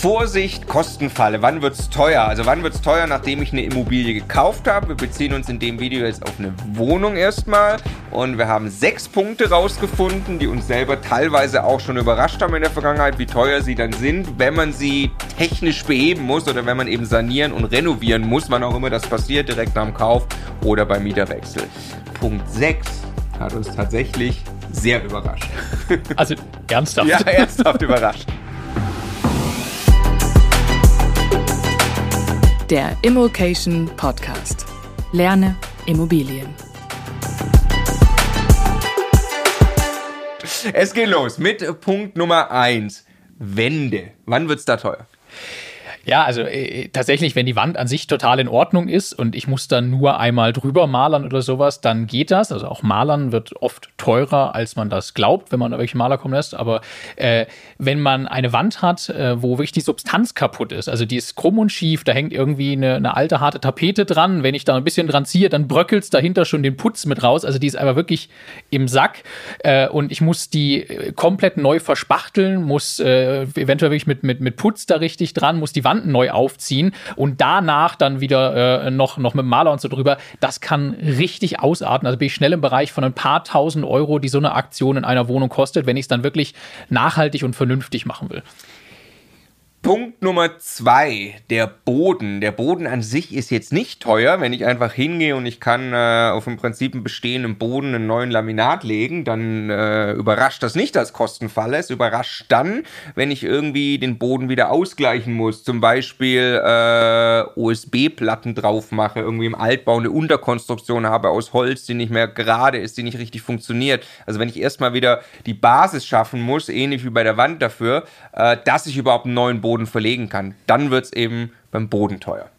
Vorsicht, Kostenfalle. Wann wird's teuer? Also wann wird's teuer, nachdem ich eine Immobilie gekauft habe? Wir beziehen uns in dem Video jetzt auf eine Wohnung erstmal und wir haben sechs Punkte rausgefunden, die uns selber teilweise auch schon überrascht haben in der Vergangenheit, wie teuer sie dann sind, wenn man sie technisch beheben muss oder wenn man eben sanieren und renovieren muss, wann auch immer das passiert, direkt nach dem Kauf oder beim Mieterwechsel. Punkt 6 hat uns tatsächlich sehr überrascht. Also ernsthaft? ja, ernsthaft überrascht. Der Immokation Podcast. Lerne Immobilien. Es geht los mit Punkt Nummer 1. Wände. Wann wird's da teuer? Ja, also äh, tatsächlich, wenn die Wand an sich total in Ordnung ist und ich muss dann nur einmal drüber malern oder sowas, dann geht das. Also auch malern wird oft teurer, als man das glaubt, wenn man welche Maler kommen lässt. Aber äh, wenn man eine Wand hat, äh, wo wirklich die Substanz kaputt ist, also die ist krumm und schief, da hängt irgendwie eine, eine alte harte Tapete dran. Wenn ich da ein bisschen dran ziehe, dann bröckelt es dahinter schon den Putz mit raus. Also die ist einfach wirklich im Sack äh, und ich muss die äh, komplett neu verspachteln, muss äh, eventuell wirklich mit, mit, mit Putz da richtig dran, muss die Wand Wand neu aufziehen und danach dann wieder äh, noch, noch mit Maler und so drüber. Das kann richtig ausarten. Also bin ich schnell im Bereich von ein paar tausend Euro, die so eine Aktion in einer Wohnung kostet, wenn ich es dann wirklich nachhaltig und vernünftig machen will. Punkt Nummer zwei, der Boden. Der Boden an sich ist jetzt nicht teuer. Wenn ich einfach hingehe und ich kann äh, auf im Prinzip einen bestehenden Boden einen neuen Laminat legen, dann äh, überrascht das nicht als Kostenfalle. Es überrascht dann, wenn ich irgendwie den Boden wieder ausgleichen muss. Zum Beispiel äh, OSB-Platten drauf mache, irgendwie im Altbau eine Unterkonstruktion habe aus Holz, die nicht mehr gerade ist, die nicht richtig funktioniert. Also wenn ich erstmal wieder die Basis schaffen muss, ähnlich wie bei der Wand dafür, äh, dass ich überhaupt einen neuen Boden Boden verlegen kann. Dann wird es eben beim Boden teuer.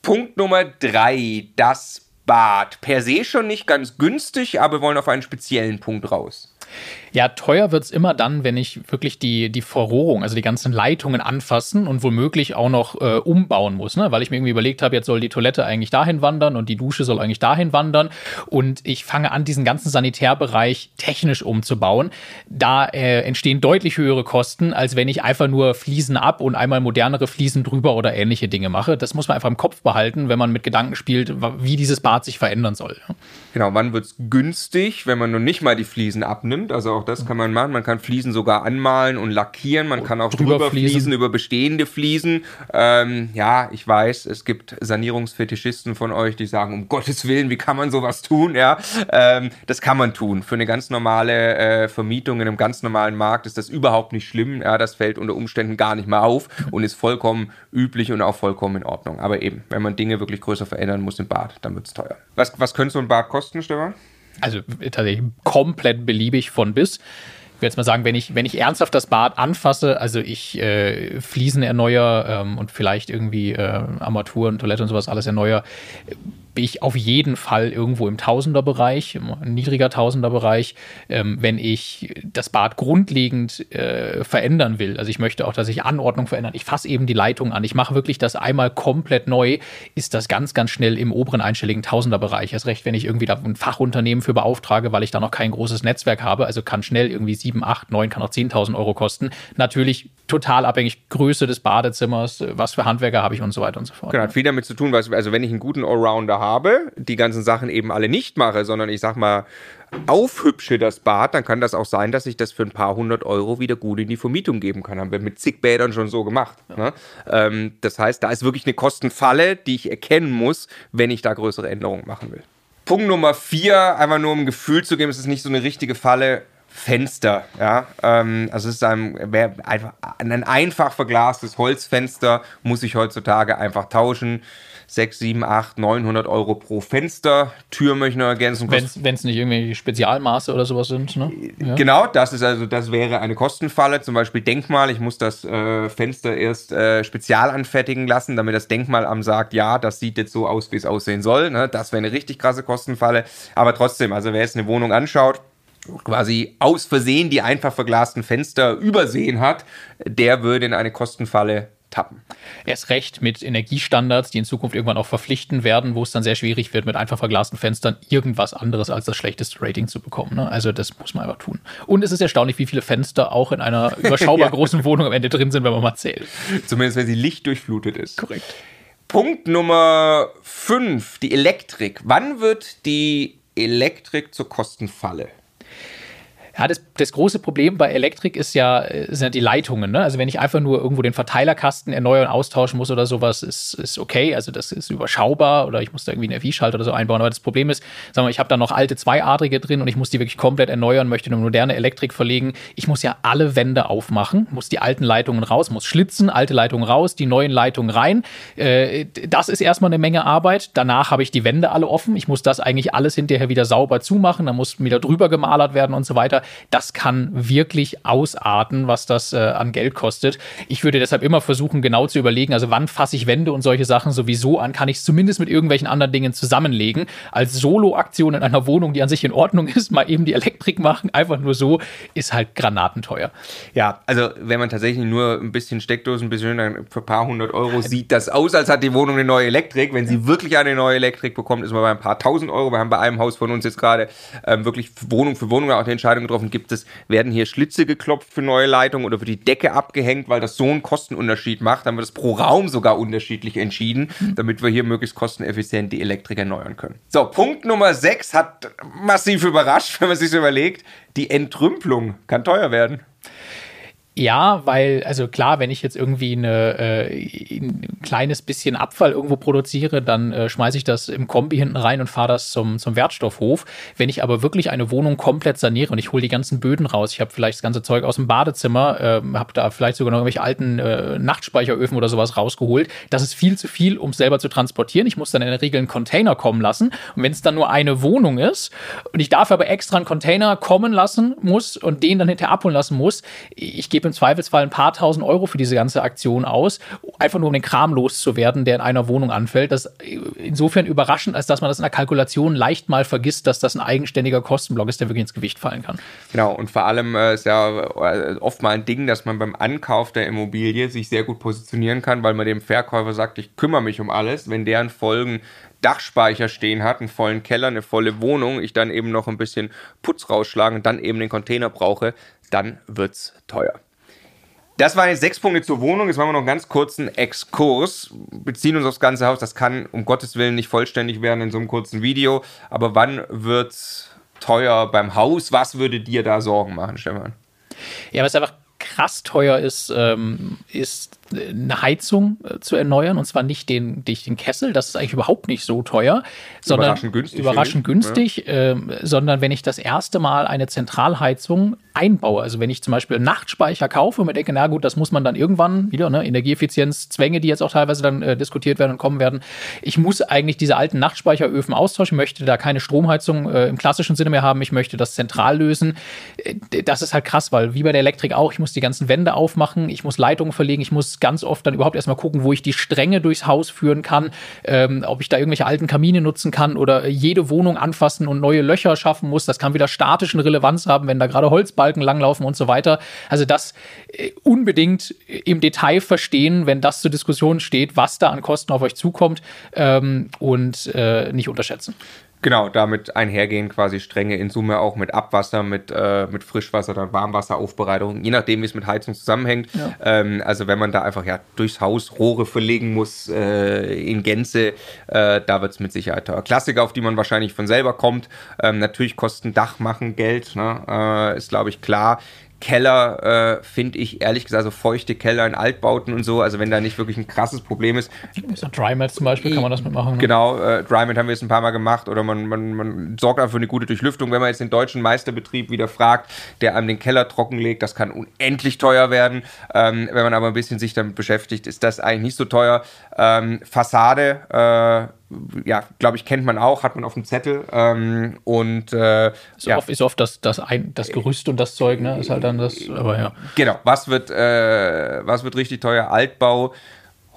Punkt Nummer drei, das Bad. Per se schon nicht ganz günstig, aber wir wollen auf einen speziellen Punkt raus. Ja, teuer wird es immer dann, wenn ich wirklich die, die Verrohrung, also die ganzen Leitungen anfassen und womöglich auch noch äh, umbauen muss, ne? weil ich mir irgendwie überlegt habe, jetzt soll die Toilette eigentlich dahin wandern und die Dusche soll eigentlich dahin wandern und ich fange an, diesen ganzen Sanitärbereich technisch umzubauen. Da äh, entstehen deutlich höhere Kosten, als wenn ich einfach nur Fliesen ab und einmal modernere Fliesen drüber oder ähnliche Dinge mache. Das muss man einfach im Kopf behalten, wenn man mit Gedanken spielt, wie dieses Bad sich verändern soll. Genau, wann wird es günstig, wenn man noch nicht mal die Fliesen abnimmt? Also auch das kann man machen. Man kann Fliesen sogar anmalen und lackieren. Man kann auch drüber, drüber Fliesen über bestehende Fliesen. Ähm, ja, ich weiß, es gibt Sanierungsfetischisten von euch, die sagen, um Gottes Willen, wie kann man sowas tun? Ja, ähm, das kann man tun. Für eine ganz normale äh, Vermietung in einem ganz normalen Markt ist das überhaupt nicht schlimm. Ja, das fällt unter Umständen gar nicht mehr auf und ist vollkommen üblich und auch vollkommen in Ordnung. Aber eben, wenn man Dinge wirklich größer verändern muss im Bad, dann wird es teuer. Was, was könnte so ein Bad kosten, Stefan? Also tatsächlich komplett beliebig von bis. Ich würde jetzt mal sagen, wenn ich, wenn ich ernsthaft das Bad anfasse, also ich äh, Fliesen erneuere ähm, und vielleicht irgendwie äh, Armaturen, Toilette und sowas alles erneuere, bin ich auf jeden Fall irgendwo im Tausenderbereich, im niedriger Tausenderbereich, ähm, wenn ich das Bad grundlegend äh, verändern will. Also ich möchte auch, dass ich Anordnung verändern. Ich fasse eben die Leitung an. Ich mache wirklich das einmal komplett neu, ist das ganz, ganz schnell im oberen einstelligen Tausenderbereich. Erst recht, wenn ich irgendwie da ein Fachunternehmen für beauftrage, weil ich da noch kein großes Netzwerk habe. Also kann schnell irgendwie 7, 8, 9, kann auch 10.000 Euro kosten. Natürlich total abhängig Größe des Badezimmers, was für Handwerker habe ich und so weiter und so fort. Genau, hat viel damit zu tun, was, also wenn ich einen guten Allrounder habe, die ganzen Sachen eben alle nicht mache, sondern ich sag mal, aufhübsche das Bad, dann kann das auch sein, dass ich das für ein paar hundert Euro wieder gut in die Vermietung geben kann. Haben wir mit zig Bädern schon so gemacht. Ja. Ne? Ähm, das heißt, da ist wirklich eine Kostenfalle, die ich erkennen muss, wenn ich da größere Änderungen machen will. Punkt Nummer vier, einfach nur um ein Gefühl zu geben, es ist nicht so eine richtige Falle. Fenster, ja. Ähm, also es ist ein, einfach ein einfach verglastes Holzfenster, muss ich heutzutage einfach tauschen. 6, 7, 8, 900 Euro pro Fenster. Tür möchte ich noch ergänzen. Wenn es nicht irgendwie Spezialmaße oder sowas sind, ne? Ja. Genau, das ist also, das wäre eine Kostenfalle. Zum Beispiel Denkmal. Ich muss das äh, Fenster erst äh, spezial anfertigen lassen, damit das Denkmalamt sagt, ja, das sieht jetzt so aus, wie es aussehen soll. Ne? Das wäre eine richtig krasse Kostenfalle. Aber trotzdem, also wer jetzt eine Wohnung anschaut, quasi aus Versehen die einfach verglasten Fenster übersehen hat, der würde in eine Kostenfalle tappen. Erst recht mit Energiestandards, die in Zukunft irgendwann auch verpflichten werden, wo es dann sehr schwierig wird, mit einfach verglasten Fenstern irgendwas anderes als das schlechteste Rating zu bekommen. Ne? Also das muss man einfach tun. Und es ist erstaunlich, wie viele Fenster auch in einer überschaubar ja. großen Wohnung am Ende drin sind, wenn man mal zählt. Zumindest wenn sie lichtdurchflutet ist. Korrekt. Punkt Nummer 5, die Elektrik. Wann wird die Elektrik zur Kostenfalle? Ja, das, das große Problem bei Elektrik ist ja, äh, sind die Leitungen. Ne? Also wenn ich einfach nur irgendwo den Verteilerkasten erneuern, austauschen muss oder sowas, ist, ist okay. Also das ist überschaubar oder ich muss da irgendwie einen FI-Schalter oder so einbauen. Aber das Problem ist, sagen wir, ich habe da noch alte zweiadrige drin und ich muss die wirklich komplett erneuern, möchte eine moderne Elektrik verlegen. Ich muss ja alle Wände aufmachen, muss die alten Leitungen raus, muss schlitzen, alte Leitungen raus, die neuen Leitungen rein. Äh, das ist erstmal eine Menge Arbeit. Danach habe ich die Wände alle offen. Ich muss das eigentlich alles hinterher wieder sauber zumachen. Dann muss wieder drüber gemalert werden und so weiter das kann wirklich ausarten, was das äh, an Geld kostet. Ich würde deshalb immer versuchen, genau zu überlegen, also wann fasse ich Wände und solche Sachen sowieso an, kann ich es zumindest mit irgendwelchen anderen Dingen zusammenlegen. Als Solo-Aktion in einer Wohnung, die an sich in Ordnung ist, mal eben die Elektrik machen, einfach nur so, ist halt granatenteuer. Ja, also wenn man tatsächlich nur ein bisschen Steckdosen, ein bisschen für ein paar hundert Euro sieht das aus, als hat die Wohnung eine neue Elektrik. Wenn sie wirklich eine neue Elektrik bekommt, ist man bei ein paar tausend Euro. Wir haben bei einem Haus von uns jetzt gerade ähm, wirklich Wohnung für Wohnung auch eine Entscheidung getroffen, gibt es, werden hier Schlitze geklopft für neue Leitungen oder wird die Decke abgehängt, weil das so einen Kostenunterschied macht. Dann wird es pro Raum sogar unterschiedlich entschieden, damit wir hier möglichst kosteneffizient die Elektrik erneuern können. So, Punkt Nummer 6 hat massiv überrascht, wenn man sich so überlegt. Die Entrümpelung kann teuer werden. Ja, weil, also klar, wenn ich jetzt irgendwie eine, äh, ein kleines bisschen Abfall irgendwo produziere, dann äh, schmeiße ich das im Kombi hinten rein und fahre das zum, zum Wertstoffhof. Wenn ich aber wirklich eine Wohnung komplett saniere und ich hole die ganzen Böden raus, ich habe vielleicht das ganze Zeug aus dem Badezimmer, äh, habe da vielleicht sogar noch irgendwelche alten äh, Nachtspeicheröfen oder sowas rausgeholt, das ist viel zu viel, um es selber zu transportieren. Ich muss dann in der Regel einen Container kommen lassen. Und wenn es dann nur eine Wohnung ist und ich dafür aber extra einen Container kommen lassen muss und den dann hinterher abholen lassen muss, ich gebe im Zweifelsfall ein paar tausend Euro für diese ganze Aktion aus, einfach nur um den Kram loszuwerden, der in einer Wohnung anfällt. Das ist insofern überraschend, als dass man das in der Kalkulation leicht mal vergisst, dass das ein eigenständiger Kostenblock ist, der wirklich ins Gewicht fallen kann. Genau, und vor allem äh, ist ja äh, oft mal ein Ding, dass man beim Ankauf der Immobilie sich sehr gut positionieren kann, weil man dem Verkäufer sagt, ich kümmere mich um alles. Wenn deren Folgen Dachspeicher stehen hat, einen vollen Keller, eine volle Wohnung, ich dann eben noch ein bisschen Putz rausschlagen und dann eben den Container brauche, dann wird es teuer. Das waren jetzt sechs Punkte zur Wohnung. Jetzt machen wir noch einen ganz kurzen Exkurs. Beziehen uns aufs ganze Haus. Das kann um Gottes Willen nicht vollständig werden in so einem kurzen Video. Aber wann wird's teuer beim Haus? Was würde dir da Sorgen machen, Stefan? Ja, was einfach krass teuer ist, ähm, ist eine Heizung äh, zu erneuern und zwar nicht den, nicht den Kessel, das ist eigentlich überhaupt nicht so teuer, sondern überraschend günstig, überraschend günstig ja. äh, sondern wenn ich das erste Mal eine Zentralheizung einbaue, also wenn ich zum Beispiel Nachtspeicher kaufe und mir denke, na gut, das muss man dann irgendwann wieder, ne, Energieeffizienz, Zwänge, die jetzt auch teilweise dann äh, diskutiert werden und kommen werden, ich muss eigentlich diese alten Nachtspeicheröfen austauschen, möchte da keine Stromheizung äh, im klassischen Sinne mehr haben, ich möchte das zentral lösen. Äh, das ist halt krass, weil wie bei der Elektrik auch, ich muss die ganzen Wände aufmachen, ich muss Leitungen verlegen, ich muss ganz oft dann überhaupt erstmal gucken, wo ich die Stränge durchs Haus führen kann, ähm, ob ich da irgendwelche alten Kamine nutzen kann oder jede Wohnung anfassen und neue Löcher schaffen muss. Das kann wieder statischen Relevanz haben, wenn da gerade Holzbalken langlaufen und so weiter. Also das äh, unbedingt im Detail verstehen, wenn das zur Diskussion steht, was da an Kosten auf euch zukommt ähm, und äh, nicht unterschätzen. Genau, damit einhergehen quasi Stränge in Summe auch mit Abwasser, mit, äh, mit Frischwasser, dann Warmwasseraufbereitung, je nachdem, wie es mit Heizung zusammenhängt. Ja. Ähm, also wenn man da einfach ja durchs Haus Rohre verlegen muss äh, in Gänze, äh, da wird es mit Sicherheit teuer. Klassiker, auf die man wahrscheinlich von selber kommt. Ähm, natürlich kosten Dach machen Geld, ne? Äh, ist glaube ich klar. Keller äh, finde ich ehrlich gesagt, so feuchte Keller in Altbauten und so, also wenn da nicht wirklich ein krasses Problem ist. So Drymat zum Beispiel kann man das mitmachen. Ne? Genau, äh, Drymat haben wir jetzt ein paar Mal gemacht oder man, man, man sorgt einfach für eine gute Durchlüftung. Wenn man jetzt den deutschen Meisterbetrieb wieder fragt, der einem den Keller trockenlegt, das kann unendlich teuer werden. Ähm, wenn man aber ein bisschen sich damit beschäftigt, ist das eigentlich nicht so teuer. Ähm, Fassade, äh, ja, glaube ich, kennt man auch, hat man auf dem Zettel. Ähm, und äh, ist, ja. oft, ist oft das, das, ein, das Gerüst und das Zeug, ne? Ist halt dann das, aber ja. Genau, was wird, äh, was wird richtig teuer? Altbau,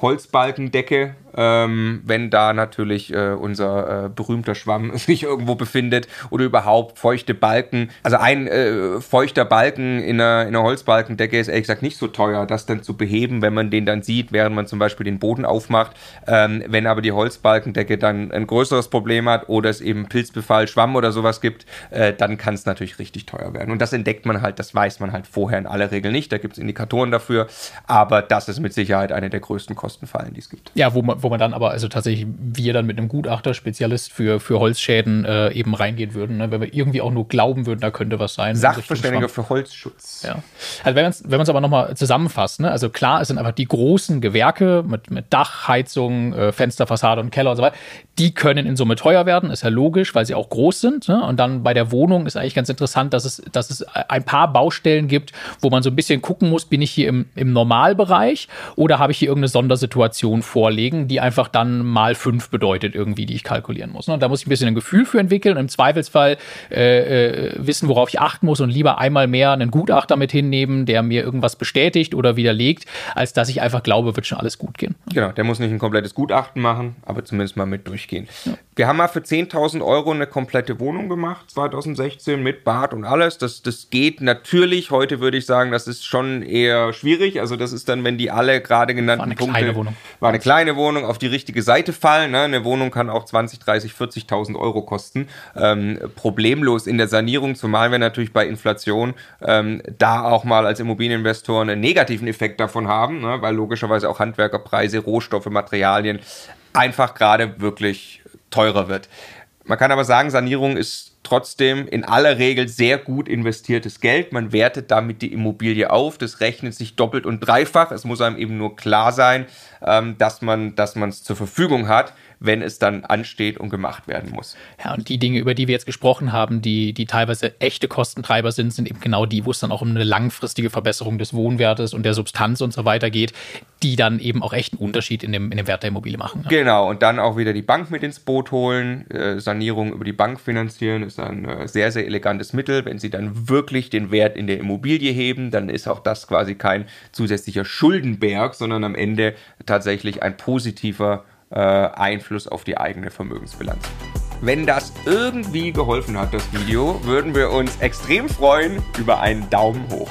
Holzbalkendecke, ähm, wenn da natürlich äh, unser äh, berühmter Schwamm sich irgendwo befindet oder überhaupt feuchte Balken. Also ein äh, feuchter Balken in einer, in einer Holzbalkendecke ist ehrlich gesagt nicht so teuer, das dann zu beheben, wenn man den dann sieht, während man zum Beispiel den Boden aufmacht. Ähm, wenn aber die Holzbalkendecke dann ein größeres Problem hat oder es eben Pilzbefall, Schwamm oder sowas gibt, äh, dann kann es natürlich richtig teuer werden. Und das entdeckt man halt, das weiß man halt vorher in aller Regel nicht. Da gibt es Indikatoren dafür, aber das ist mit Sicherheit eine der größten Kostenfallen, die es gibt. Ja, wo man, wo man dann aber, also tatsächlich wir dann mit einem Gutachter, Spezialist für, für Holzschäden äh, eben reingehen würden, ne? wenn wir irgendwie auch nur glauben würden, da könnte was sein. Sachverständiger für Holzschutz. Ja. Also wenn man es wenn aber nochmal zusammenfasst, ne? also klar, es sind einfach die großen Gewerke mit, mit Dach, Heizung, äh, Fensterfassade und Keller und so weiter, die können in Summe teuer werden, ist ja logisch, weil sie auch groß sind. Ne? Und dann bei der Wohnung ist eigentlich ganz interessant, dass es, dass es ein paar Baustellen gibt, wo man so ein bisschen gucken muss, bin ich hier im, im Normalbereich oder habe ich hier irgendeine Sondersituation vorlegen, die einfach dann mal fünf bedeutet irgendwie, die ich kalkulieren muss. Ne? Und da muss ich ein bisschen ein Gefühl für entwickeln und im Zweifelsfall äh, äh, wissen, worauf ich achten muss und lieber einmal mehr einen Gutachter mit hinnehmen, der mir irgendwas bestätigt oder widerlegt, als dass ich einfach glaube, wird schon alles gut gehen. Genau, der muss nicht ein komplettes Gutachten machen, aber zumindest mal mit durchgehen. Ja. Wir haben mal für 10.000 Euro eine komplette Wohnung gemacht, 2016 mit Bad und alles. Das, das geht natürlich. Heute würde ich sagen, das ist schon eher schwierig. Also das ist dann, wenn die alle gerade genannten war eine Punkte... Kleine Wohnung. War eine kleine Wohnung, auf die richtige Seite fallen. Ne? Eine Wohnung kann auch 20, 30, 40.000 Euro kosten. Ähm, problemlos in der Sanierung, zumal wir natürlich bei Inflation ähm, da auch mal als Immobilieninvestor einen negativen Effekt davon haben, ne? weil logischerweise auch Handwerkerpreise, Rohstoffe, Materialien einfach gerade wirklich teurer wird. Man kann aber sagen, Sanierung ist trotzdem in aller Regel sehr gut investiertes Geld. Man wertet damit die Immobilie auf. Das rechnet sich doppelt und dreifach. Es muss einem eben nur klar sein, ähm, dass man dass es zur Verfügung hat wenn es dann ansteht und gemacht werden muss. Ja, und die Dinge, über die wir jetzt gesprochen haben, die, die teilweise echte Kostentreiber sind, sind eben genau die, wo es dann auch um eine langfristige Verbesserung des Wohnwertes und der Substanz und so weiter geht, die dann eben auch echt einen Unterschied in dem, in dem Wert der Immobilie machen. Ja. Genau, und dann auch wieder die Bank mit ins Boot holen. Äh, Sanierung über die Bank finanzieren ist ein äh, sehr, sehr elegantes Mittel. Wenn Sie dann wirklich den Wert in der Immobilie heben, dann ist auch das quasi kein zusätzlicher Schuldenberg, sondern am Ende tatsächlich ein positiver äh, Einfluss auf die eigene Vermögensbilanz. Wenn das irgendwie geholfen hat, das Video, würden wir uns extrem freuen über einen Daumen hoch.